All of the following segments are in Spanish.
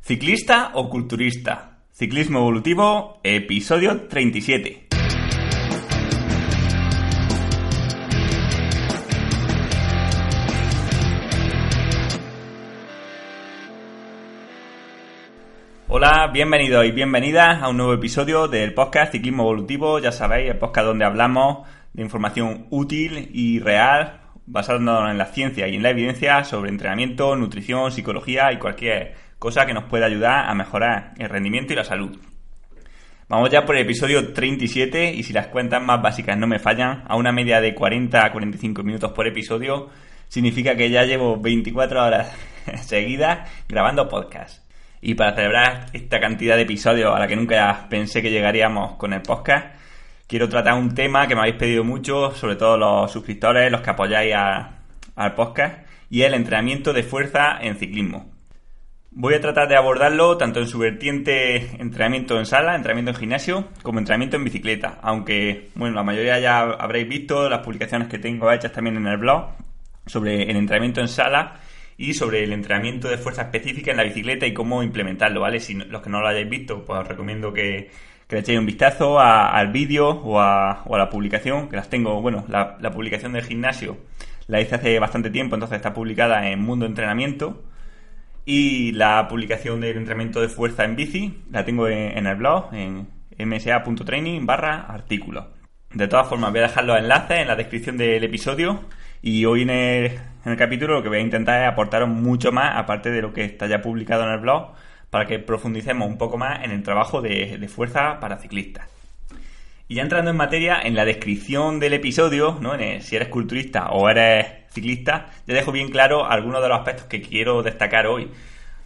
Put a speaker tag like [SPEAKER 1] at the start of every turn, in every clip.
[SPEAKER 1] ¿Ciclista o culturista? Ciclismo evolutivo, episodio 37. Hola, bienvenidos y bienvenidas a un nuevo episodio del podcast Ciclismo Evolutivo. Ya sabéis, el podcast donde hablamos de información útil y real, basándonos en la ciencia y en la evidencia sobre entrenamiento, nutrición, psicología y cualquier cosa que nos puede ayudar a mejorar el rendimiento y la salud. Vamos ya por el episodio 37 y si las cuentas más básicas no me fallan, a una media de 40 a 45 minutos por episodio, significa que ya llevo 24 horas seguidas grabando podcast. Y para celebrar esta cantidad de episodios a la que nunca pensé que llegaríamos con el podcast, quiero tratar un tema que me habéis pedido mucho, sobre todo los suscriptores, los que apoyáis al podcast, y el entrenamiento de fuerza en ciclismo. Voy a tratar de abordarlo tanto en su vertiente entrenamiento en sala, entrenamiento en gimnasio, como entrenamiento en bicicleta. Aunque, bueno, la mayoría ya habréis visto las publicaciones que tengo hechas también en el blog sobre el entrenamiento en sala y sobre el entrenamiento de fuerza específica en la bicicleta y cómo implementarlo, ¿vale? Si los que no lo hayáis visto, pues os recomiendo que, le echéis un vistazo al vídeo o a, la publicación, que las tengo, bueno, la, la publicación del gimnasio la hice hace bastante tiempo, entonces está publicada en Mundo Entrenamiento y la publicación del entrenamiento de fuerza en bici la tengo en, el blog, en msa.training barra artículo. De todas formas, voy a dejar los enlaces en la descripción del episodio y hoy en el, capítulo lo que voy a intentar es aportaros mucho más, aparte de lo que está ya publicado en el blog, para que profundicemos un poco más en el trabajo de, fuerza para ciclistas. Y ya entrando en materia, en la descripción del episodio, ¿no? si eres culturista o eres ciclista, ya dejo bien claro algunos de los aspectos que quiero destacar hoy.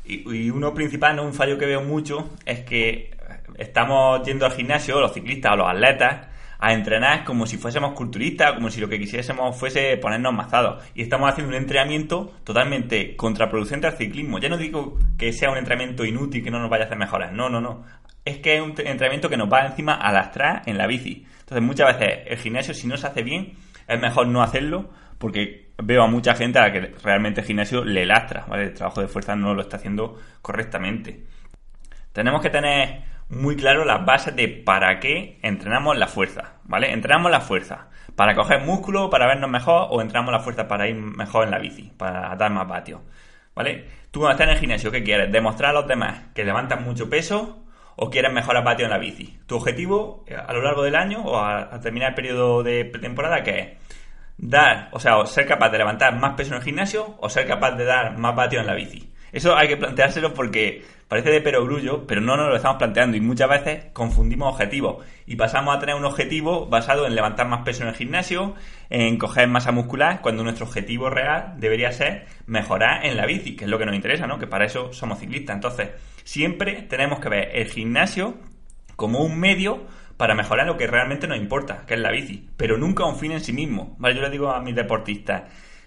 [SPEAKER 1] Y, uno principal, ¿no? un fallo que veo mucho, es que estamos yendo al gimnasio, los ciclistas o los atletas, a entrenar como si fuésemos culturistas, como si lo que quisiésemos fuese ponernos mazados. Y estamos haciendo un entrenamiento totalmente contraproducente al ciclismo. Ya no digo que sea un entrenamiento inútil, que no nos vaya a hacer mejoras. No, no, no. Es que es un entrenamiento que nos va encima a lastrar en la bici. Entonces muchas veces el gimnasio, si no se hace bien, es mejor no hacerlo porque veo a mucha gente a la que realmente el gimnasio le lastra, ¿vale? El trabajo de fuerza no lo está haciendo correctamente. Tenemos que tener muy claro las bases de para qué entrenamos la fuerza, ¿vale? Entrenamos la fuerza para coger músculo, para vernos mejor, o entrenamos la fuerza para ir mejor en la bici, para dar más vatios, ¿vale? Tú cuando estás en el gimnasio, ¿qué quieres? ¿Demostrar a los demás que levantan mucho peso o quieres mejorar vatios en la bici? Tu objetivo eh, a lo largo del año o a, terminar el periodo de pretemporada, ¿qué es? dar, o sea, ser capaz de levantar más peso en el gimnasio o ser capaz de dar más vatio en la bici. Eso hay que planteárselo porque parece de perogrullo, pero no nos lo estamos planteando y muchas veces confundimos objetivos y pasamos a tener un objetivo basado en levantar más peso en el gimnasio, en coger masa muscular, cuando nuestro objetivo real debería ser mejorar en la bici, que es lo que nos interesa, ¿no? Que para eso somos ciclistas. Entonces, siempre tenemos que ver el gimnasio como un medio para mejorar lo que realmente nos importa, que es la bici, pero nunca un fin en sí mismo. ¿vale? Yo le digo a mis deportistas,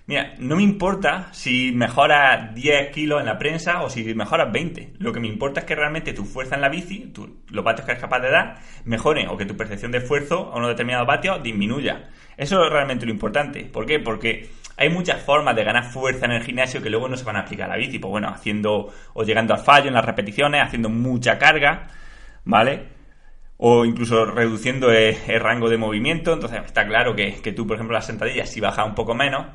[SPEAKER 1] mira, no me importa si mejoras 10 kilos en la prensa o si mejoras 20. Lo que me importa es que realmente tu fuerza en la bici, los vatios que eres capaz de dar, mejoren o que tu percepción de esfuerzo a unos determinados vatios disminuya. Eso es realmente lo importante. ¿Por qué? Porque hay muchas formas de ganar fuerza en el gimnasio que luego no se van a aplicar a la bici. Pues bueno, haciendo o llegando al fallo en las repeticiones, haciendo mucha carga, ¿vale? o incluso reduciendo el, rango de movimiento. Entonces está claro que, tú, por ejemplo, las sentadillas, si bajas un poco menos,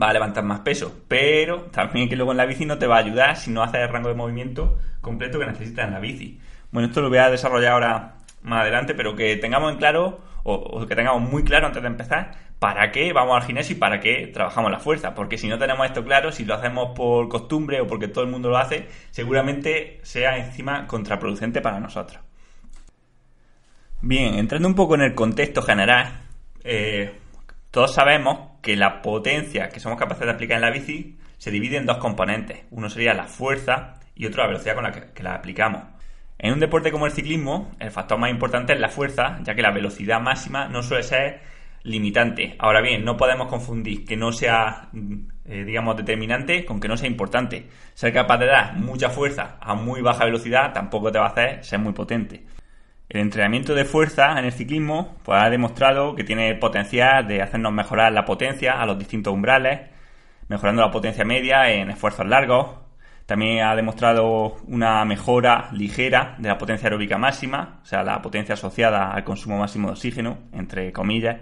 [SPEAKER 1] va a levantar más peso. Pero también que luego en la bici no te va a ayudar si no haces el rango de movimiento completo que necesitas en la bici. Bueno, esto lo voy a desarrollar ahora más adelante, pero que tengamos en claro, o, que tengamos muy claro antes de empezar, para qué vamos al gimnasio y para qué trabajamos la fuerza. Porque si no tenemos esto claro, si lo hacemos por costumbre o porque todo el mundo lo hace, seguramente sea encima contraproducente para nosotros. Bien, entrando un poco en el contexto general, eh, todos sabemos que la potencia que somos capaces de aplicar en la bici se divide en dos componentes. Uno sería la fuerza y otro la velocidad con la que, la aplicamos. En un deporte como el ciclismo, el factor más importante es la fuerza, ya que la velocidad máxima no suele ser limitante. Ahora bien, no podemos confundir que no sea, eh, digamos, determinante con que no sea importante. Ser capaz de dar mucha fuerza a muy baja velocidad tampoco te va a hacer ser muy potente. El entrenamiento de fuerza en el ciclismo pues, ha demostrado que tiene potencial de hacernos mejorar la potencia a los distintos umbrales, mejorando la potencia media en esfuerzos largos. También ha demostrado una mejora ligera de la potencia aeróbica máxima, o sea, la potencia asociada al consumo máximo de oxígeno, entre comillas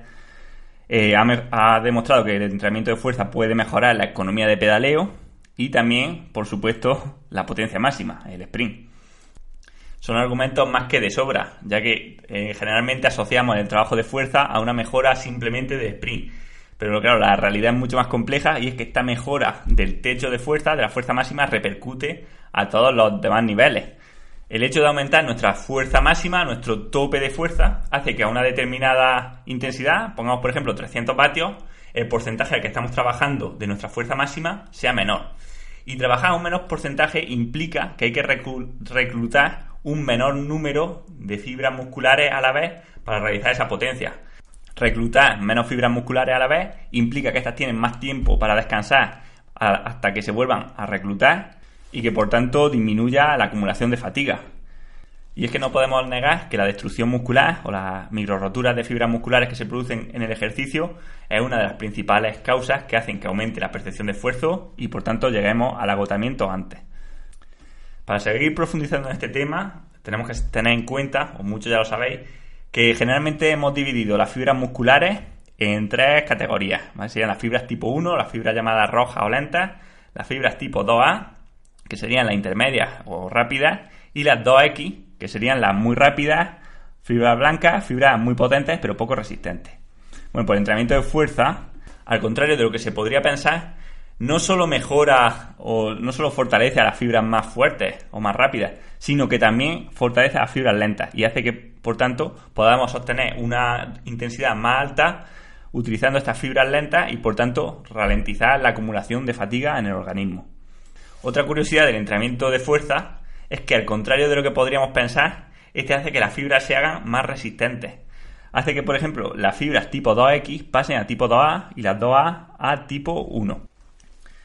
[SPEAKER 1] eh, ha, demostrado que el entrenamiento de fuerza puede mejorar la economía de pedaleo y también, por supuesto, la potencia máxima, el sprint. Son argumentos más que de sobra, ya que eh, generalmente asociamos el trabajo de fuerza a una mejora simplemente de sprint. Pero claro, la realidad es mucho más compleja y es que esta mejora del techo de fuerza, de la fuerza máxima, repercute a todos los demás niveles. El hecho de aumentar nuestra fuerza máxima, nuestro tope de fuerza, hace que a una determinada intensidad, pongamos por ejemplo 300 vatios, el porcentaje al que estamos trabajando de nuestra fuerza máxima sea menor. Y trabajar a un menor porcentaje implica que hay que reclutar un menor número de fibras musculares a la vez para realizar esa potencia. Reclutar menos fibras musculares a la vez implica que estas tienen más tiempo para descansar hasta que se vuelvan a reclutar y que por tanto disminuya la acumulación de fatiga. Y es que no podemos negar que la destrucción muscular o las microroturas de fibras musculares que se producen en el ejercicio es una de las principales causas que hacen que aumente la percepción de esfuerzo y por tanto lleguemos al agotamiento antes. Para seguir profundizando en este tema, tenemos que tener en cuenta, o muchos ya lo sabéis, que generalmente hemos dividido las fibras musculares en tres categorías. Serían las fibras tipo 1, las fibras llamadas rojas o lentas, las fibras tipo 2A que serían las intermedias o rápidas, y las 2X, que serían las muy rápidas, fibras blancas, fibras muy potentes pero poco resistentes. Bueno, el entrenamiento de fuerza, al contrario de lo que se podría pensar, no solo mejora o no solo fortalece a las fibras más fuertes o más rápidas, sino que también fortalece a las fibras lentas y hace que, por tanto, podamos obtener una intensidad más alta utilizando estas fibras lentas y, por tanto, ralentizar la acumulación de fatiga en el organismo. Otra curiosidad del entrenamiento de fuerza es que al contrario de lo que podríamos pensar, este hace que las fibras se hagan más resistentes. Hace que, por ejemplo, las fibras tipo 2X pasen a tipo 2A y las 2A a tipo 1.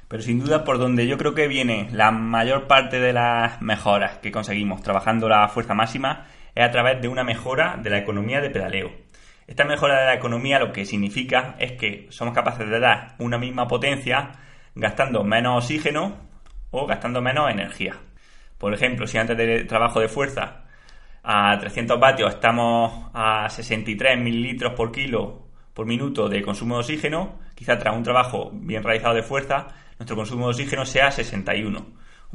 [SPEAKER 1] Pero sin duda por donde yo creo que viene la mayor parte de las mejoras que conseguimos trabajando la fuerza máxima es a través de una mejora de la economía de pedaleo. Esta mejora de la economía lo que significa es que somos capaces de dar una misma potencia gastando menos oxígeno o gastando menos energía. Por ejemplo, si antes del trabajo de fuerza a 300 vatios estamos a 63 mililitros por kilo por minuto de consumo de oxígeno, quizá tras un trabajo bien realizado de fuerza, nuestro consumo de oxígeno sea 61.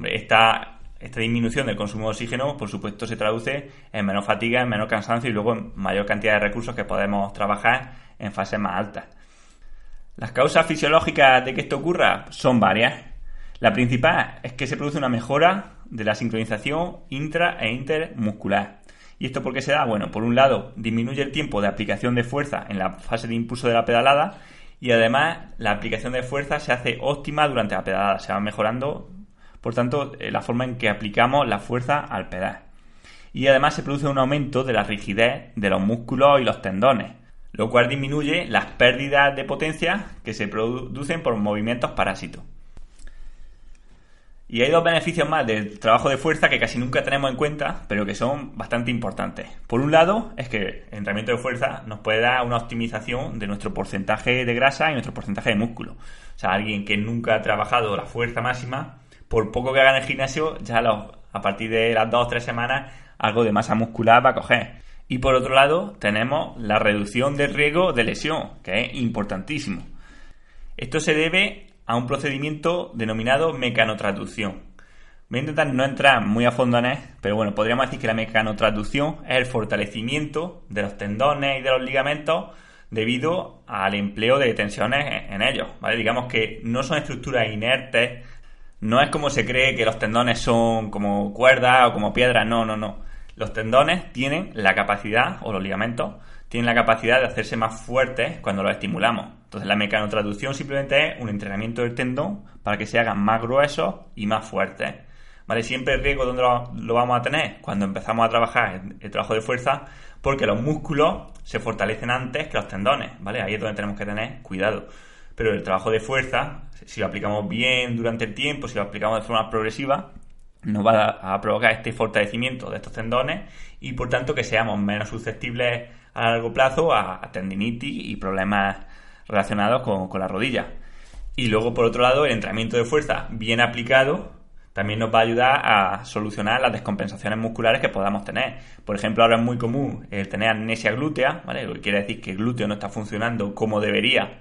[SPEAKER 1] esta, esta disminución del consumo de oxígeno, por supuesto, se traduce en menos fatiga, en menos cansancio y luego en mayor cantidad de recursos que podemos trabajar en fases más altas. Las causas fisiológicas de que esto ocurra son varias. La principal es que se produce una mejora de la sincronización intra e intermuscular. ¿Y esto por qué se da? Bueno, por un lado, disminuye el tiempo de aplicación de fuerza en la fase de impulso de la pedalada y además la aplicación de fuerza se hace óptima durante la pedalada, se va mejorando, por tanto, eh, la forma en que aplicamos la fuerza al pedal. Y además se produce un aumento de la rigidez de los músculos y los tendones, lo cual disminuye las pérdidas de potencia que se producen por movimientos parásitos. Y hay dos beneficios más del trabajo de fuerza que casi nunca tenemos en cuenta, pero que son bastante importantes. Por un lado, es que el entrenamiento de fuerza nos puede dar una optimización de nuestro porcentaje de grasa y nuestro porcentaje de músculo. O sea, alguien que nunca ha trabajado la fuerza máxima, por poco que haga en el gimnasio, ya a partir de las dos o tres semanas, algo de masa muscular va a coger. Y por otro lado, tenemos la reducción del riesgo de lesión, que es importantísimo. Esto se debe a un procedimiento denominado mecanotraducción. Voy a intentar no entrar muy a fondo en él, pero bueno, podríamos decir que la mecanotraducción es el fortalecimiento de los tendones y de los ligamentos debido al empleo de tensiones en ellos, ¿vale? Digamos que no son estructuras inertes, no es como se cree que los tendones son como cuerdas o como piedras, no, no, no. Los tendones tienen la capacidad, o los ligamentos, tienen la capacidad de hacerse más fuertes cuando los estimulamos. Entonces la mecanotraducción simplemente es un entrenamiento del tendón para que se hagan más gruesos y más fuertes. ¿Vale? Siempre el riesgo donde lo, vamos a tener cuando empezamos a trabajar el trabajo de fuerza, porque los músculos se fortalecen antes que los tendones, ¿vale? Ahí es donde tenemos que tener cuidado. Pero el trabajo de fuerza, si lo aplicamos bien durante el tiempo, si lo aplicamos de forma progresiva, nos va a provocar este fortalecimiento de estos tendones y por tanto que seamos menos susceptibles a largo plazo a, tendinitis y problemas relacionados con, con la rodilla. Y luego, por otro lado, el entrenamiento de fuerza bien aplicado también nos va a ayudar a solucionar las descompensaciones musculares que podamos tener. Por ejemplo, ahora es muy común el tener amnesia glútea, ¿vale? Lo que quiere decir que el glúteo no está funcionando como debería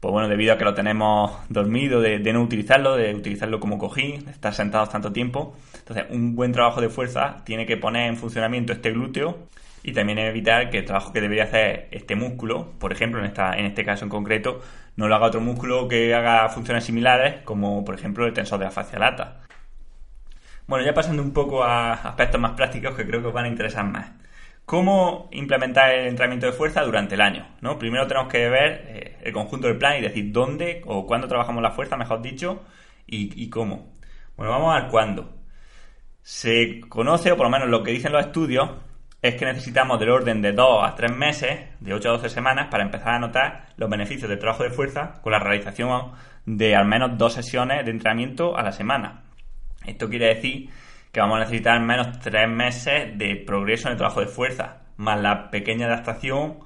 [SPEAKER 1] pues bueno, debido a que lo tenemos dormido, de, no utilizarlo, de utilizarlo como cojín, de estar sentados tanto tiempo. Entonces, un buen trabajo de fuerza tiene que poner en funcionamiento este glúteo y también evitar que el trabajo que debería hacer este músculo, por ejemplo, en, esta, en este caso en concreto, no lo haga otro músculo que haga funciones similares, como por ejemplo el tensor de la lata. Bueno, ya pasando un poco a aspectos más prácticos que creo que os van a interesar más. ¿Cómo implementar el entrenamiento de fuerza durante el año? ¿no? Primero tenemos que ver eh, el conjunto del plan y decir dónde o cuándo trabajamos la fuerza, mejor dicho, y, cómo. Bueno, vamos a ver cuándo. Se conoce, o por lo menos lo que dicen los estudios, es que necesitamos del orden de 2 a 3 meses, de 8 a 12 semanas, para empezar a notar los beneficios del trabajo de fuerza con la realización de al menos dos sesiones de entrenamiento a la semana. Esto quiere decir que vamos a necesitar menos tres meses de progreso en el trabajo de fuerza, más la pequeña adaptación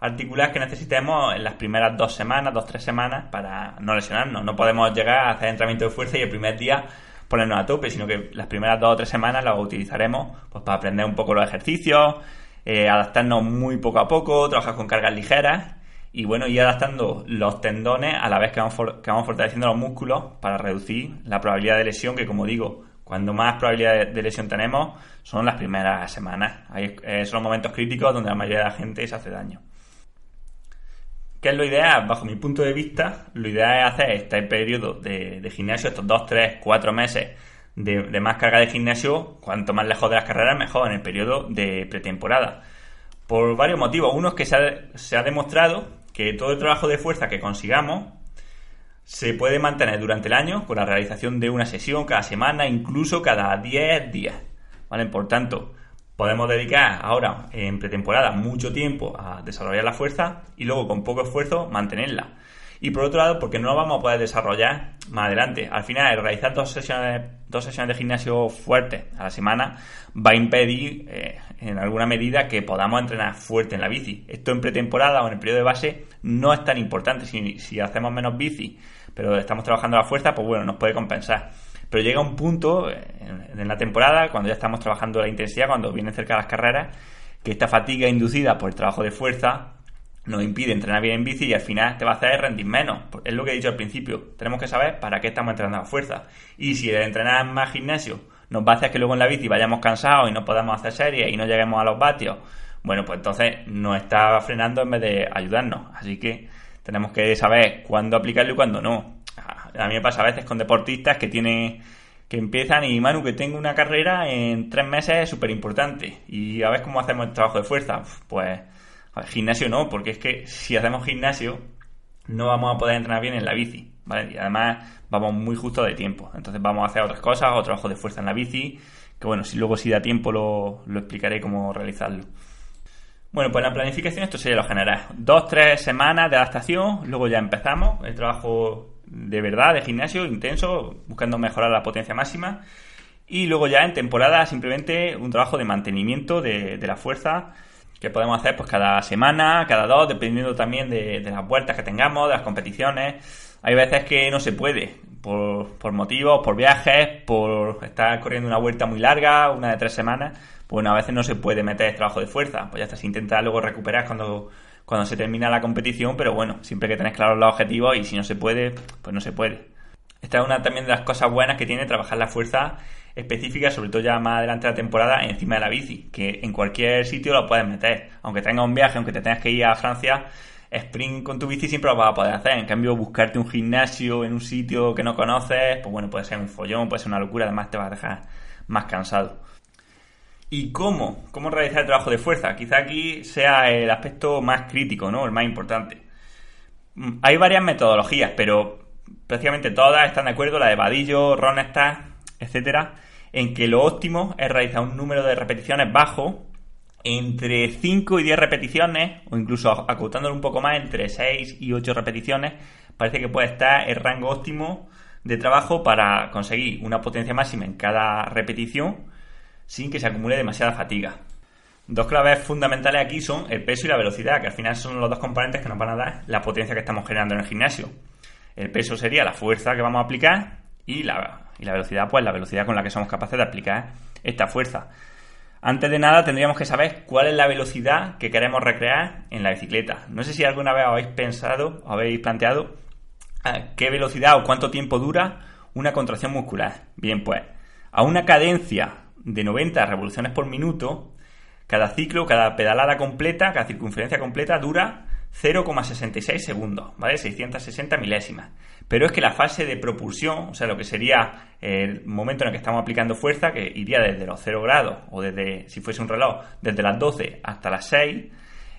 [SPEAKER 1] articular que necesitemos en las primeras dos semanas, dos, tres semanas, para no lesionarnos. No podemos llegar a hacer entrenamiento de fuerza y el primer día ponernos a tope, sino que las primeras dos o tres semanas las utilizaremos pues, para aprender un poco los ejercicios, eh, adaptarnos muy poco a poco, trabajar con cargas ligeras y bueno, ir adaptando los tendones a la vez que vamos, fortaleciendo los músculos para reducir la probabilidad de lesión que como digo, cuando más probabilidad de lesión tenemos son las primeras semanas. Ahí eh, son los momentos críticos donde la mayoría de la gente se hace daño. ¿Qué es lo ideal? Bajo mi punto de vista, lo ideal es hacer este periodo de, gimnasio, estos 2, 3, 4 meses de, más carga de gimnasio, cuanto más lejos de las carreras, mejor en el periodo de pretemporada. Por varios motivos. Uno es que se ha, se ha demostrado que todo el trabajo de fuerza que consigamos se puede mantener durante el año con la realización de una sesión cada semana, incluso cada 10 días. ¿Vale? Por tanto, podemos dedicar ahora en pretemporada mucho tiempo a desarrollar la fuerza y luego con poco esfuerzo mantenerla. Y por otro lado, porque no lo vamos a poder desarrollar más adelante. Al final, el realizar dos sesiones, dos sesiones de gimnasio fuertes a la semana va a impedir, eh, en alguna medida, que podamos entrenar fuerte en la bici. Esto en pretemporada o en el periodo de base no es tan importante. Si, hacemos menos bici pero estamos trabajando la fuerza, pues bueno, nos puede compensar. Pero llega un punto en, la temporada, cuando ya estamos trabajando la intensidad, cuando vienen cerca las carreras, que esta fatiga inducida por el trabajo de fuerza nos impide entrenar bien en bici y al final te va a hacer rendir menos. Es lo que he dicho al principio. Tenemos que saber para qué estamos entrenando a fuerza. Y si el entrenar más gimnasio nos va a hacer que luego en la bici vayamos cansados y no podamos hacer series y no lleguemos a los vatios, bueno, pues entonces nos está frenando en vez de ayudarnos. Así que tenemos que saber cuándo aplicarlo y cuándo no. A mí me pasa a veces con deportistas que tienen que empiezan y Manu que tengo una carrera en tres meses es súper importante y a ver cómo hacemos el trabajo de fuerza pues gimnasio no porque es que si hacemos gimnasio no vamos a poder entrenar bien en la bici ¿vale? y además vamos muy justo de tiempo entonces vamos a hacer otras cosas o trabajo de fuerza en la bici que bueno si luego si da tiempo lo, lo explicaré cómo realizarlo bueno, pues la planificación esto sería lo general. Dos, tres semanas de adaptación, luego ya empezamos el trabajo de verdad, de gimnasio, intenso, buscando mejorar la potencia máxima. Y luego ya en temporada simplemente un trabajo de mantenimiento de, la fuerza que podemos hacer pues cada semana, cada dos, dependiendo también de, las vueltas que tengamos, de las competiciones. Hay veces que no se puede, por, por motivos, por viajes, por estar corriendo una vuelta muy larga, una de tres semanas bueno, a veces no se puede meter trabajo de fuerza, pues ya está, se intenta luego recuperar cuando, cuando se termina la competición, pero bueno, siempre que tener claros los objetivos y si no se puede, pues no se puede. Esta es una también de las cosas buenas que tiene trabajar la fuerza específica, sobre todo ya más adelante de la temporada, encima de la bici, que en cualquier sitio lo puedes meter. Aunque tengas un viaje, aunque te tengas que ir a Francia, sprint con tu bici siempre lo vas a poder hacer. En cambio, buscarte un gimnasio en un sitio que no conoces, pues bueno, puede ser un follón, puede ser una locura, además te vas a dejar más cansado. ¿Y cómo? ¿Cómo realizar el trabajo de fuerza? Quizá aquí sea el aspecto más crítico, ¿no? El más importante. Mm, hay varias metodologías, pero prácticamente todas están de acuerdo, la de Vadillo, Ronestadt, etcétera, en que lo óptimo es realizar un número de repeticiones bajo entre 5 y 10 repeticiones, o incluso acotándolo un poco más, entre 6 y 8 repeticiones, parece que puede estar el rango óptimo de trabajo para conseguir una potencia máxima en cada repetición sin que se acumule demasiada fatiga. Dos claves fundamentales aquí son el peso y la velocidad, que al final son los dos componentes que nos van a dar la potencia que estamos generando en el gimnasio. El peso sería la fuerza que vamos a aplicar y la, y la velocidad, pues la velocidad con la que somos capaces de aplicar esta fuerza. Antes de nada tendríamos que saber cuál es la velocidad que queremos recrear en la bicicleta. No sé si alguna vez habéis pensado o habéis planteado eh, qué velocidad o cuánto tiempo dura una contracción muscular. Bien, pues a una cadencia de 90 revoluciones por minuto, cada ciclo, cada pedalada completa, cada circunferencia completa dura 0,66 segundos, ¿vale? 660 milésimas. Pero es que la fase de propulsión, o sea, lo que sería el momento en el que estamos aplicando fuerza, que iría desde los 0 grados, o desde, si fuese un reloj, desde las 12 hasta las 6,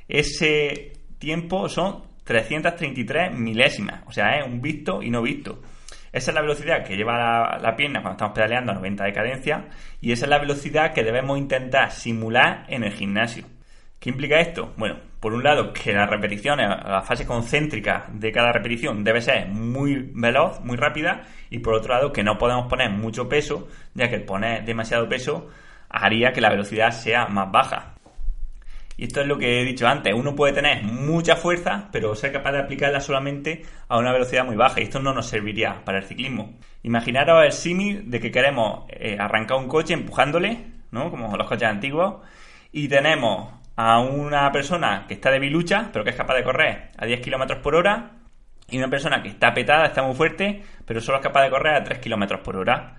[SPEAKER 1] ese tiempo son 333 milésimas. O sea, es un visto y no visto. Esa es la velocidad que lleva la, pierna cuando estamos pedaleando a 90 de cadencia y esa es la velocidad que debemos intentar simular en el gimnasio. ¿Qué implica esto? Bueno, por un lado, que las repeticiones, la fase concéntrica de cada repetición debe ser muy veloz, muy rápida, y por otro lado, que no podemos poner mucho peso, ya que poner demasiado peso haría que la velocidad sea más baja. Y esto es lo que he dicho antes, uno puede tener mucha fuerza, pero ser capaz de aplicarla solamente a una velocidad muy baja, y esto no nos serviría para el ciclismo. Imaginaros el símil de que queremos eh, arrancar un coche empujándole, ¿no? Como los coches antiguos, y tenemos a una persona que está de bilucha, pero que es capaz de correr a 10 km por hora, y una persona que está petada, está muy fuerte, pero solo es capaz de correr a 3 km por hora.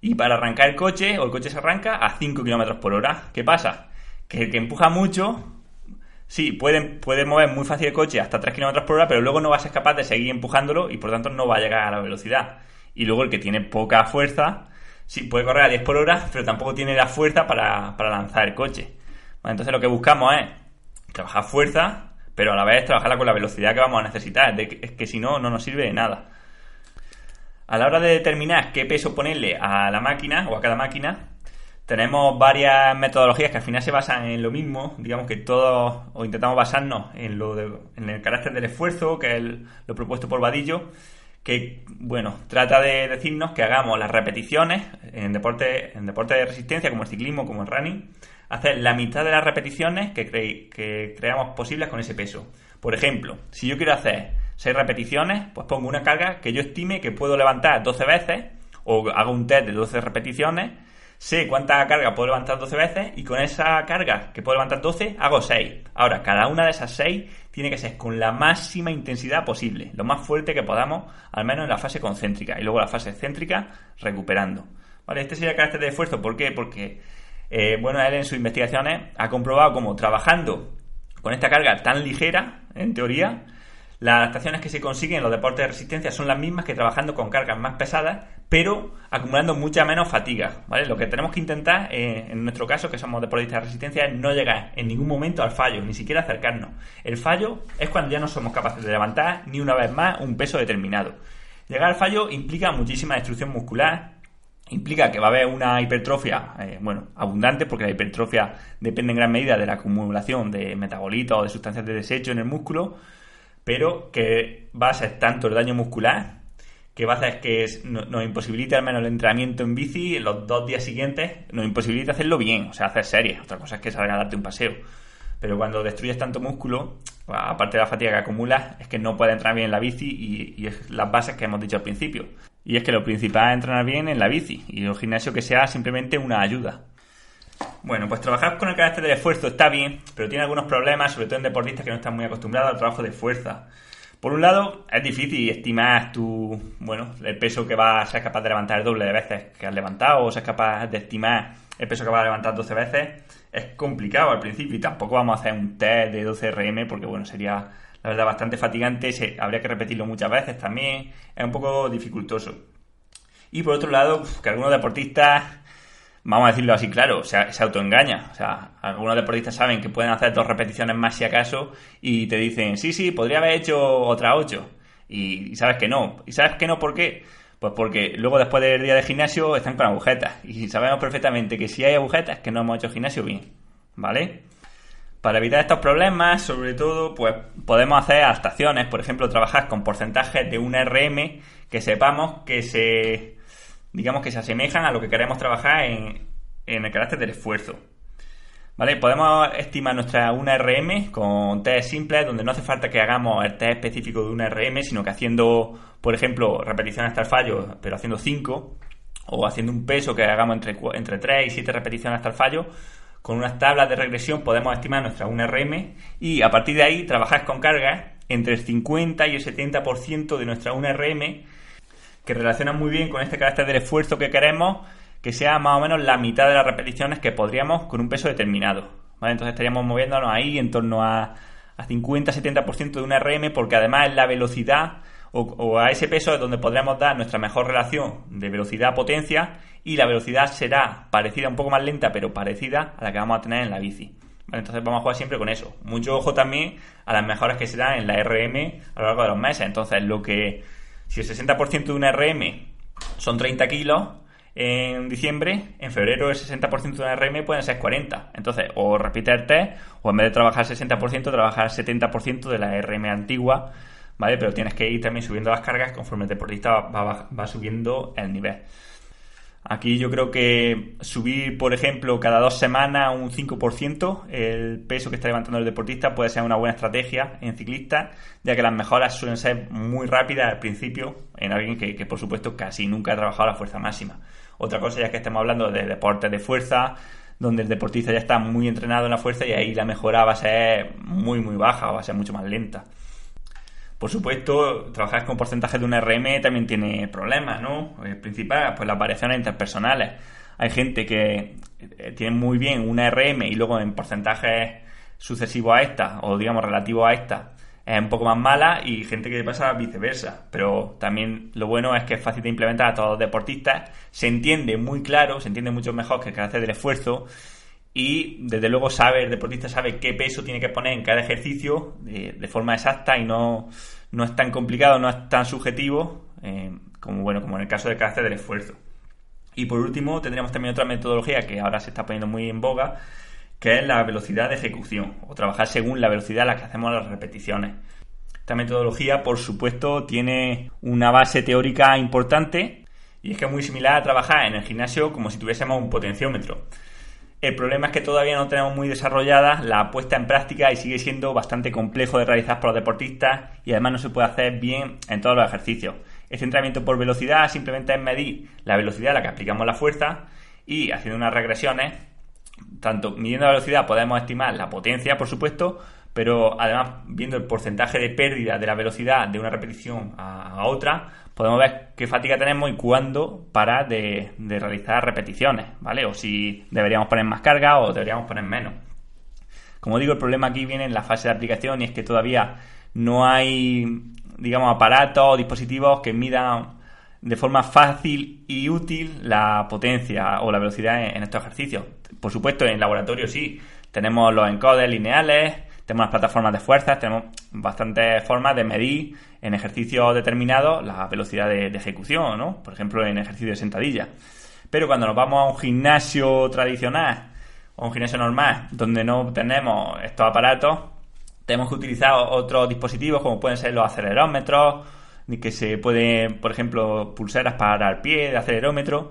[SPEAKER 1] Y para arrancar el coche, o el coche se arranca a 5 km por hora. ¿Qué pasa? Que que empuja mucho, sí, puede, puede mover muy fácil el coche hasta 3 km por hora, pero luego no va a ser capaz de seguir empujándolo y por tanto no va a llegar a la velocidad. Y luego el que tiene poca fuerza, sí, puede correr a 10 por hora, pero tampoco tiene la fuerza para, para lanzar el coche entonces lo que buscamos es trabajar fuerza, pero a la vez trabajarla con la velocidad que vamos a necesitar. Es que si no, no nos sirve de nada. A la hora de determinar qué peso ponerle a la máquina o a cada máquina, tenemos varias metodologías que al final se basan en lo mismo. Digamos que todos o intentamos basarnos en, lo en el carácter del esfuerzo, que es lo propuesto por Vadillo, que bueno, trata de decirnos que hagamos las repeticiones en deporte, en deporte de resistencia, como el ciclismo, como el running, hacer la mitad de las repeticiones que, que creamos posibles con ese peso. Por ejemplo, si yo quiero hacer 6 repeticiones, pues pongo una carga que yo estime que puedo levantar 12 veces, o hago un test de 12 repeticiones, sé cuánta carga puedo levantar 12 veces y con esa carga que puedo levantar 12 hago 6. Ahora, cada una de esas 6 tiene que ser con la máxima intensidad posible, lo más fuerte que podamos, al menos en la fase concéntrica y luego la fase excéntrica recuperando. ¿Vale? Este sería el carácter de esfuerzo. ¿Por qué? Porque eh, bueno, él en sus investigaciones ha comprobado como trabajando con esta carga tan ligera, en teoría, las adaptaciones que se consiguen en los deportes de resistencia son las mismas que trabajando con cargas más pesadas, pero acumulando mucha menos fatiga, ¿vale? Lo que tenemos que intentar, eh, en nuestro caso, que somos deportistas de resistencia, es no llegar en ningún momento al fallo, ni siquiera acercarnos. El fallo es cuando ya no somos capaces de levantar ni una vez más un peso determinado. Llegar al fallo implica muchísima destrucción muscular, implica que va a haber una hipertrofia, eh, bueno, abundante, porque la hipertrofia depende en gran medida de la acumulación de metabolitos o de sustancias de desecho en el músculo, pero que va a ser tanto el daño muscular que va a hacer que nos imposibilite al menos el entrenamiento en bici los dos días siguientes, nos imposibilita hacerlo bien, o sea, hacer series. Otra cosa es que salga a darte un paseo. Pero cuando destruyes tanto músculo, aparte de la fatiga que acumulas, es que no puedes entrenar bien en la bici y, y es las bases que hemos dicho al principio. Y es que lo principal es entrenar bien en la bici y el gimnasio que sea simplemente una ayuda. Bueno, pues trabajar con el carácter del esfuerzo está bien, pero tiene algunos problemas, sobre todo en deportistas que no están muy acostumbrados al trabajo de fuerza. Por un lado, es difícil estimar tu, bueno, el peso que vas a ser capaz de levantar el doble de veces que has levantado, o ser capaz de estimar el peso que vas a levantar 12 veces. Es complicado al principio y tampoco vamos a hacer un test de 12 RM porque, bueno, sería la verdad bastante fatigante, se, habría que repetirlo muchas veces también, es un poco dificultoso. Y por otro lado, que algunos deportistas, vamos a decirlo así claro, se, se autoengaña. O sea, algunos deportistas saben que pueden hacer dos repeticiones más si acaso y te dicen, sí, sí, podría haber hecho otra ocho. Y, y sabes que no. ¿Y sabes que no por qué? Pues porque luego después del día de gimnasio están con agujetas. Y sabemos perfectamente que si hay agujetas que no hemos hecho gimnasio bien. ¿Vale? Para evitar estos problemas, sobre todo, pues podemos hacer adaptaciones. Por ejemplo, trabajar con porcentajes de un RM que sepamos que se, digamos que se asemejan a lo que queremos trabajar en, en el carácter del esfuerzo. ¿Vale? Podemos estimar nuestra 1RM con test simples, donde no hace falta que hagamos el test específico de una RM, sino que haciendo, por ejemplo, repeticiones hasta el fallo, pero haciendo 5, o haciendo un peso que hagamos entre, entre 3 y 7 repeticiones hasta el fallo, con unas tablas de regresión podemos estimar nuestra 1RM y a partir de ahí trabajar con cargas entre el 50 y el 70% de nuestra 1RM que relacionan muy bien con este carácter del esfuerzo que queremos que sea más o menos la mitad de las repeticiones que podríamos con un peso determinado. ¿vale? Entonces estaríamos moviéndonos ahí en torno a, a 50-70% de un RM porque además es la velocidad o, a ese peso es donde podríamos dar nuestra mejor relación de velocidad-potencia y la velocidad será parecida, un poco más lenta, pero parecida a la que vamos a tener en la bici. Entonces vamos a jugar siempre con eso. Mucho ojo también a las mejoras que se dan en la RM a lo largo de los meses. Entonces, lo que si el 60% de una RM son 30 kilos, en diciembre, en febrero el 60% de una RM pueden ser 40. Entonces, o repite el test, o en vez de trabajar 60%, trabajar 70% de la RM antigua, ¿vale? Pero tienes que ir también subiendo las cargas conforme el deportista va, subiendo el nivel. Aquí yo creo que subir, por ejemplo, cada dos semanas un 5% el peso que está levantando el deportista puede ser una buena estrategia en ciclistas, ya que las mejoras suelen ser muy rápidas al principio en alguien que, que por supuesto casi nunca ha trabajado la fuerza máxima. Otra cosa ya que estamos hablando de deportes de fuerza, donde el deportista ya está muy entrenado en la fuerza y ahí la mejora va a ser muy, muy baja, va a ser mucho más lenta. Por supuesto, trabajar con porcentajes de un RM también tiene problemas, ¿no? El principal, pues las variaciones interpersonales. Hay gente que eh, tiene muy bien una RM y luego en porcentajes sucesivos a esta, o digamos relativos a esta, es un poco más mala y gente que pasa viceversa. Pero también lo bueno es que es fácil de implementar a todos los deportistas, se entiende muy claro, se entiende mucho mejor que el carácter del esfuerzo y desde luego sabe, el deportista sabe qué peso tiene que poner en cada ejercicio de, forma exacta y no, no, es tan complicado, no es tan subjetivo eh, como, bueno, como en el caso del carácter del esfuerzo. Y por último tendríamos también otra metodología que ahora se está poniendo muy en boga, que es la velocidad de ejecución, o trabajar según la velocidad a la que hacemos las repeticiones. Esta metodología, por supuesto, tiene una base teórica importante y es que es muy similar a trabajar en el gimnasio como si tuviésemos un potenciómetro. El problema es que todavía no tenemos muy desarrollada la puesta en práctica y sigue siendo bastante complejo de realizar por los deportistas y además no se puede hacer bien en todos los ejercicios. Este entrenamiento por velocidad simplemente es medir la velocidad a la que aplicamos la fuerza y haciendo unas regresiones tanto midiendo la velocidad podemos estimar la potencia, por supuesto, pero además viendo el porcentaje de pérdida de la velocidad de una repetición a, otra, podemos ver qué fatiga tenemos y cuándo parar de, realizar repeticiones, ¿vale? O si deberíamos poner más carga o deberíamos poner menos. Como digo, el problema aquí viene en la fase de aplicación y es que todavía no hay, digamos, aparatos o dispositivos que midan de forma fácil y útil la potencia o la velocidad en, estos ejercicios. Por supuesto, en laboratorio sí, tenemos los encoders lineales, tenemos las plataformas de fuerzas, tenemos bastantes formas de medir en ejercicios determinados la velocidad de, ejecución, ¿no? Por ejemplo, en ejercicio de sentadilla. Pero cuando nos vamos a un gimnasio tradicional o un gimnasio normal donde no tenemos estos aparatos, tenemos que utilizar otros dispositivos como pueden ser los acelerómetros que se puede, por ejemplo, pulseras para el pie, de acelerómetro,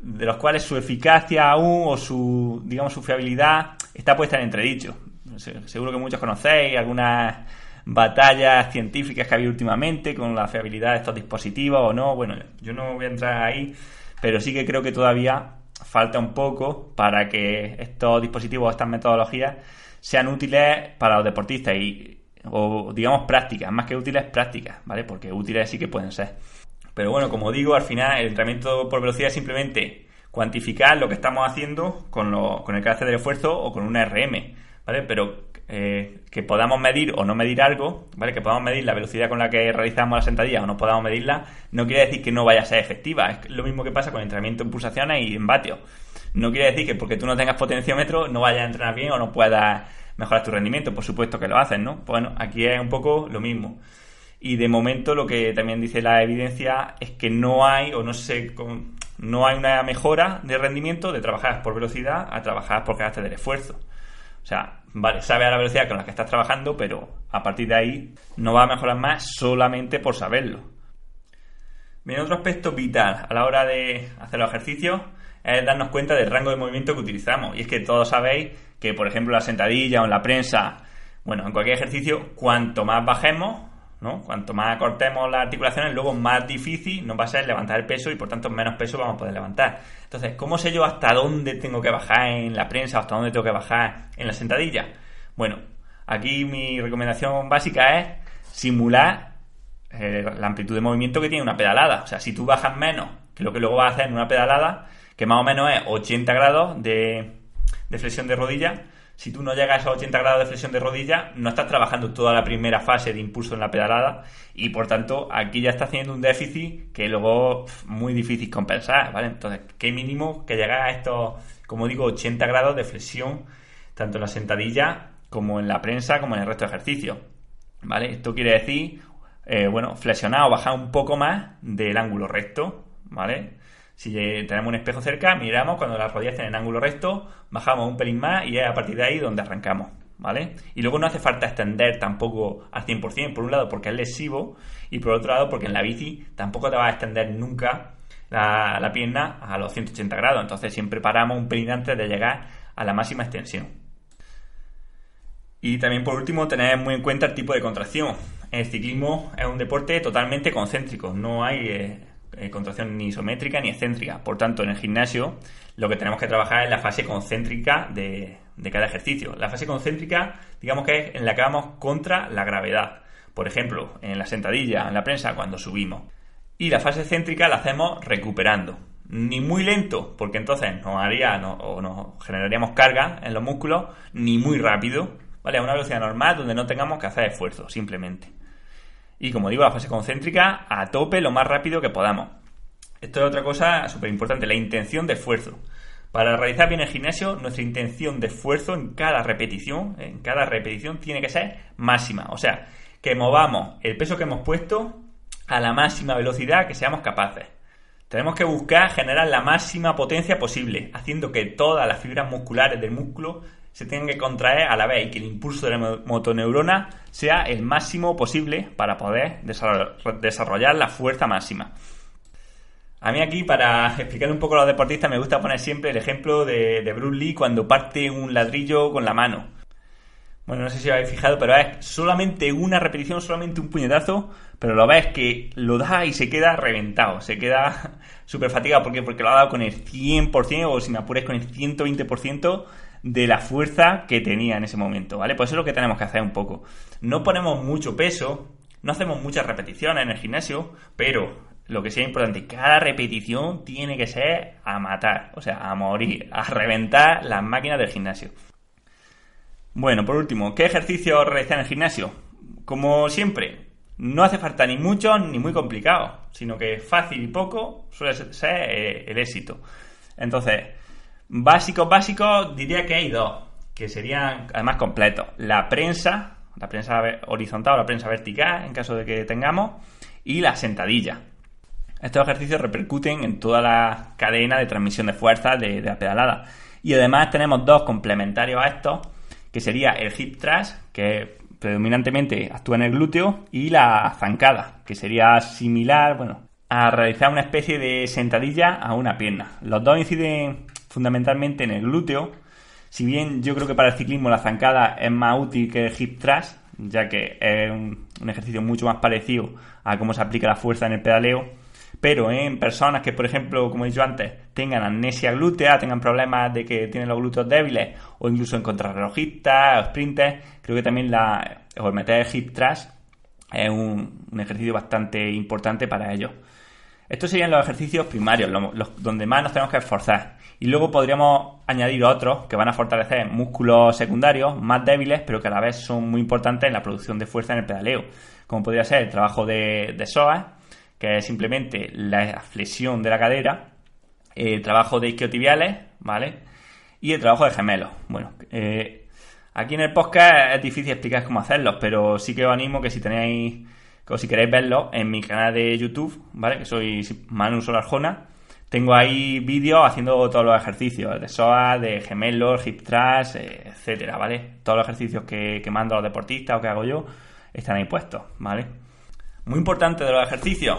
[SPEAKER 1] de los cuales su eficacia aún o su, digamos, su fiabilidad está puesta en entredicho. Seguro que muchos conocéis algunas batallas científicas que ha habido últimamente con la fiabilidad de estos dispositivos o no. Bueno, yo no voy a entrar ahí, pero sí que creo que todavía falta un poco para que estos dispositivos, estas metodologías, sean útiles para los deportistas. Y o digamos prácticas, más que útiles, prácticas, ¿vale? Porque útiles sí que pueden ser. Pero bueno, como digo, al final el entrenamiento por velocidad es simplemente cuantificar lo que estamos haciendo con, lo, con el carácter del esfuerzo o con una RM, ¿vale? Pero eh, que podamos medir o no medir algo, ¿vale? Que podamos medir la velocidad con la que realizamos la sentadilla o no podamos medirla, no quiere decir que no vaya a ser efectiva. Es lo mismo que pasa con entrenamiento en pulsaciones y en vatios. No quiere decir que porque tú no tengas potenciómetro no vayas a entrenar bien o no puedas mejorar tu rendimiento, por supuesto que lo hacen, ¿no? Bueno, aquí es un poco lo mismo. Y de momento lo que también dice la evidencia es que no hay o no se no hay una mejora de rendimiento de trabajar por velocidad a trabajar por carácter del esfuerzo. O sea, vale, sabe a la velocidad con la que estás trabajando, pero a partir de ahí no va a mejorar más solamente por saberlo. Bien, otro aspecto vital a la hora de hacer los ejercicios es darnos cuenta del rango de movimiento que utilizamos. Y es que todos sabéis que, por ejemplo, la sentadilla o en la prensa, bueno, en cualquier ejercicio, cuanto más bajemos, ¿no? Cuanto más cortemos las articulaciones, luego más difícil nos va a ser levantar el peso y por tanto menos peso vamos a poder levantar. Entonces, ¿cómo sé yo hasta dónde tengo que bajar en la prensa hasta dónde tengo que bajar en la sentadilla? Bueno, aquí mi recomendación básica es simular eh, la amplitud de movimiento que tiene una pedalada. O sea, si tú bajas menos que lo que luego vas a hacer en una pedalada, que más o menos es 80 grados de, de flexión de rodilla, si tú no llegas a 80 grados de flexión de rodilla, no estás trabajando toda la primera fase de impulso en la pedalada y por tanto aquí ya estás haciendo un déficit que luego muy difícil compensar, ¿vale? Entonces, qué mínimo que llegar a estos, como digo, 80 grados de flexión, tanto en la sentadilla como en la prensa, como en el resto de ejercicios, ¿vale? Esto quiere decir, eh, bueno, flexionar o bajar un poco más del ángulo recto, ¿vale? Si tenemos un espejo cerca, miramos cuando las rodillas estén en ángulo recto, bajamos un pelín más y es a partir de ahí donde arrancamos. ¿Vale? Y luego no hace falta extender tampoco al 100%, por un lado porque es lesivo y por otro lado porque en la bici tampoco te vas a extender nunca la, pierna a los 180 grados, entonces siempre paramos un pelín antes de llegar a la máxima extensión. Y también por último tener muy en cuenta el tipo de contracción. El ciclismo es un deporte totalmente concéntrico, no hay eh, eh, contracción ni isométrica ni excéntrica. Por tanto, en el gimnasio lo que tenemos que trabajar es la fase concéntrica de, cada ejercicio. La fase concéntrica, digamos que es en la que vamos contra la gravedad. Por ejemplo, en la sentadilla, en la prensa, cuando subimos. Y la fase céntrica la hacemos recuperando. Ni muy lento, porque entonces nos haría o nos generaríamos carga en los músculos, ni muy rápido, ¿vale? A una velocidad normal donde no tengamos que hacer esfuerzo, simplemente. Y como digo, la fase concéntrica a tope lo más rápido que podamos. Esto es otra cosa súper importante, la intención de esfuerzo. Para realizar bien el gimnasio, nuestra intención de esfuerzo en cada repetición, en cada repetición tiene que ser máxima. O sea, que movamos el peso que hemos puesto a la máxima velocidad que seamos capaces. Tenemos que buscar generar la máxima potencia posible, haciendo que todas las fibras musculares del músculo se tienen que contraer a la vez y que el impulso de la motoneurona sea el máximo posible para poder desarrollar la fuerza máxima. A mí aquí, para explicar un poco a los deportistas, me gusta poner siempre el ejemplo de, de Bruce Lee cuando parte un ladrillo con la mano. Bueno, no sé si habéis fijado, pero es solamente una repetición, solamente un puñetazo, pero lo ves que lo da y se queda reventado, se queda súper fatigado. ¿Por qué? Porque lo ha dado con el 100% o si me apuráis con el 120% de la fuerza que tenía en ese momento, ¿vale? Pues eso es lo que tenemos que hacer un poco. No ponemos mucho peso, no hacemos muchas repeticiones en el gimnasio, pero lo que sea importante, cada repetición tiene que ser a matar, o sea, a morir, a reventar las máquinas del gimnasio. Bueno, por último, ¿qué ejercicio realizar en el gimnasio? Como siempre, no hace falta ni mucho ni muy complicado, sino que fácil y poco suele ser eh, el éxito. Entonces, Básicos, básicos, diría que hay dos, que serían además completos. La prensa, la prensa horizontal o la prensa vertical, en caso de que tengamos, y la sentadilla. Estos ejercicios repercuten en toda la cadena de transmisión de fuerza de, la pedalada. Y además tenemos dos complementarios a estos, que sería el hip thrust, que predominantemente actúa en el glúteo, y la zancada, que sería similar, bueno, a realizar una especie de sentadilla a una pierna. Los dos inciden fundamentalmente en el glúteo. Si bien yo creo que para el ciclismo la zancada es más útil que el hip thrust, ya que es un, ejercicio mucho más parecido a cómo se aplica la fuerza en el pedaleo, pero en personas que, por ejemplo, como he dicho antes, tengan amnesia glútea, tengan problemas de que tienen los glúteos débiles, o incluso en contrarrelojistas o sprinters, creo que también la, o meter el hip thrust es un, un ejercicio bastante importante para ellos. Estos serían los ejercicios primarios, los, donde más nos tenemos que esforzar. Y luego podríamos añadir otros que van a fortalecer músculos secundarios más débiles, pero que a la vez son muy importantes en la producción de fuerza en el pedaleo. Como podría ser el trabajo de, de psoas, que es simplemente la flexión de la cadera, el trabajo de isquiotibiales, ¿vale? Y el trabajo de gemelos. Bueno, eh, aquí en el podcast es difícil explicar cómo hacerlos, pero sí que os animo que si tenéis que si queréis verlo en mi canal de YouTube, ¿vale? Que soy Manu Solarjona. Tengo ahí vídeos haciendo todos los ejercicios, de SOA, de gemelos, hip thrust, eh, etcétera, ¿vale? Todos los ejercicios que, que mando a los deportistas o que hago yo están ahí puestos, ¿vale? Muy importante de los ejercicios,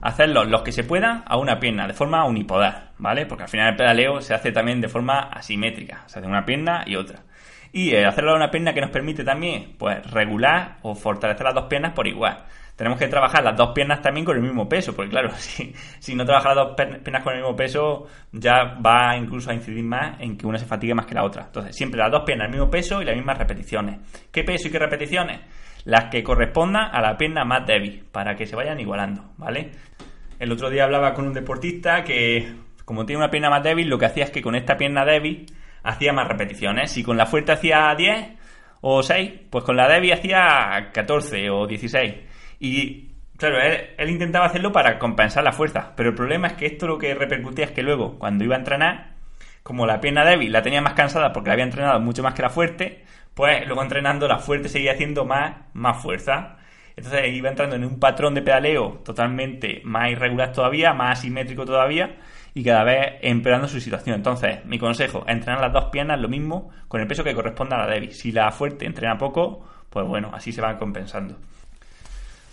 [SPEAKER 1] hacerlos los que se puedan a una pierna, de forma unipodal, ¿vale? Porque al final el pedaleo se hace también de forma asimétrica, se hace una pierna y otra. Y eh, hacerlo a una pierna que nos permite también, pues, regular o fortalecer las dos piernas por igual. Tenemos que trabajar las dos piernas también con el mismo peso, porque claro, si, si no trabajas las dos piernas con el mismo peso, ya va incluso a incidir más en que una se fatigue más que la otra. Entonces, siempre las dos piernas el mismo peso y las mismas repeticiones. ¿Qué peso y qué repeticiones? Las que correspondan a la pierna más débil, para que se vayan igualando, ¿vale? El otro día hablaba con un deportista que, como tiene una pierna más débil, lo que hacía es que con esta pierna débil hacía más repeticiones. Si con la fuerte hacía 10 o 6, pues con la débil hacía 14 o 16. Y claro, él, intentaba hacerlo para compensar la fuerza. Pero el problema es que esto lo que repercutía es que luego, cuando iba a entrenar, como la pierna débil la tenía más cansada porque la había entrenado mucho más que la fuerte, pues luego entrenando la fuerte seguía haciendo más, más fuerza. Entonces iba entrando en un patrón de pedaleo totalmente más irregular todavía, más asimétrico todavía y cada vez empeorando su situación. Entonces, mi consejo, entrenar las dos piernas lo mismo con el peso que corresponda a la débil. Si la fuerte entrena poco, pues bueno, así se van compensando.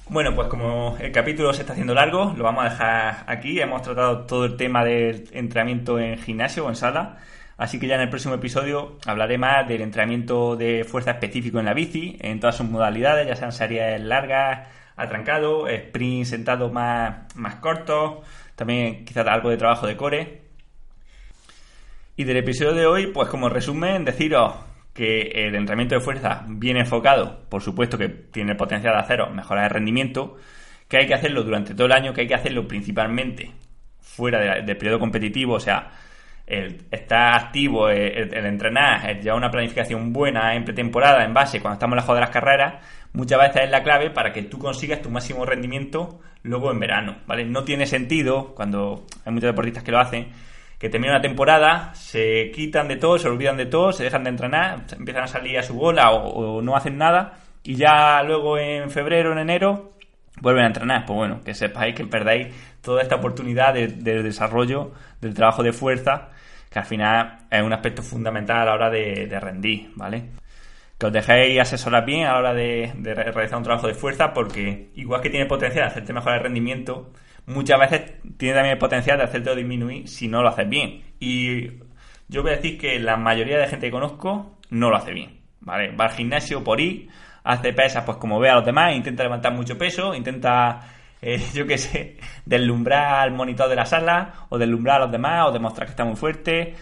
[SPEAKER 1] Bueno, pues como el capítulo se está haciendo largo, lo vamos a dejar aquí. Hemos tratado todo el tema del entrenamiento en gimnasio o en sala. Así que ya en el próximo episodio hablaré más del entrenamiento de fuerza específico en la bici, en todas sus modalidades, ya sean series largas, atrancado, sprint sentado más, más cortos, también quizás algo de trabajo de core. Y del episodio de hoy, pues como resumen, deciros que el entrenamiento de fuerza bien enfocado, por supuesto que tiene el potencial de haceros mejorar el rendimiento, que hay que hacerlo durante todo el año, que hay que hacerlo principalmente fuera del periodo competitivo, o sea, el estar activo, el, entrenar, el llevar una planificación buena en pretemporada, en base, cuando estamos lejos de las carreras, muchas veces es la clave para que tú consigas tu máximo rendimiento luego en verano, ¿vale? No tiene sentido, cuando hay muchos deportistas que lo hacen, que termina una temporada, se quitan de todo, se olvidan de todo, se dejan de entrenar, empiezan a salir a su bola o, no hacen nada y ya luego en febrero, en enero, vuelven a entrenar. Pues bueno, que sepáis que perdáis toda esta oportunidad de desarrollo del trabajo de fuerza que al final es un aspecto fundamental a la hora de, rendir, ¿vale? Que os dejéis asesorar bien a la hora de, realizar un trabajo de fuerza porque igual que tiene potencial de hacerte mejorar el rendimiento, muchas veces tiene también el potencial de hacerte disminuir si no lo haces bien. Y yo voy a decir que la mayoría de gente que conozco no lo hace bien, ¿vale? Va al gimnasio por ir, hace pesas pues como ve a los demás, intenta levantar mucho peso, intenta eh, yo qué sé, deslumbrar al monitor de la sala o deslumbrar a los demás o demostrar que está muy fuerte.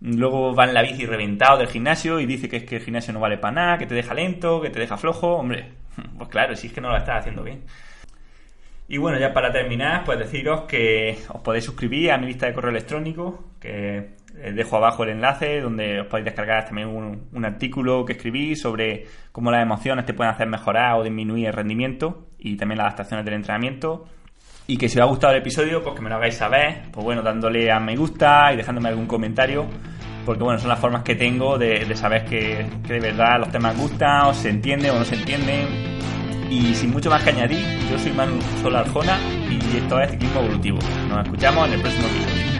[SPEAKER 1] Luego va en la bici reventado del gimnasio y dice que es que el gimnasio no vale para nada, que te deja lento, que te deja flojo. Hombre, pues claro, si es que no lo estás haciendo bien. Y bueno, ya para terminar, pues deciros que os podéis suscribir a mi lista de correo electrónico, que eh, dejo abajo el enlace donde os podéis descargar también un, artículo que escribí sobre cómo las emociones te pueden hacer mejorar o disminuir el rendimiento y también las adaptaciones del entrenamiento. Y que si os ha gustado el episodio, pues que me lo hagáis saber, pues bueno, dándole a me gusta y dejándome algún comentario, porque bueno, son las formas que tengo de, saber que, que, de verdad los temas gustan, o se entienden o no se entienden. Y sin mucho más que añadir, yo soy Manu Solarjona y esto es Ciclismo Evolutivo. Nos escuchamos en el próximo episodio.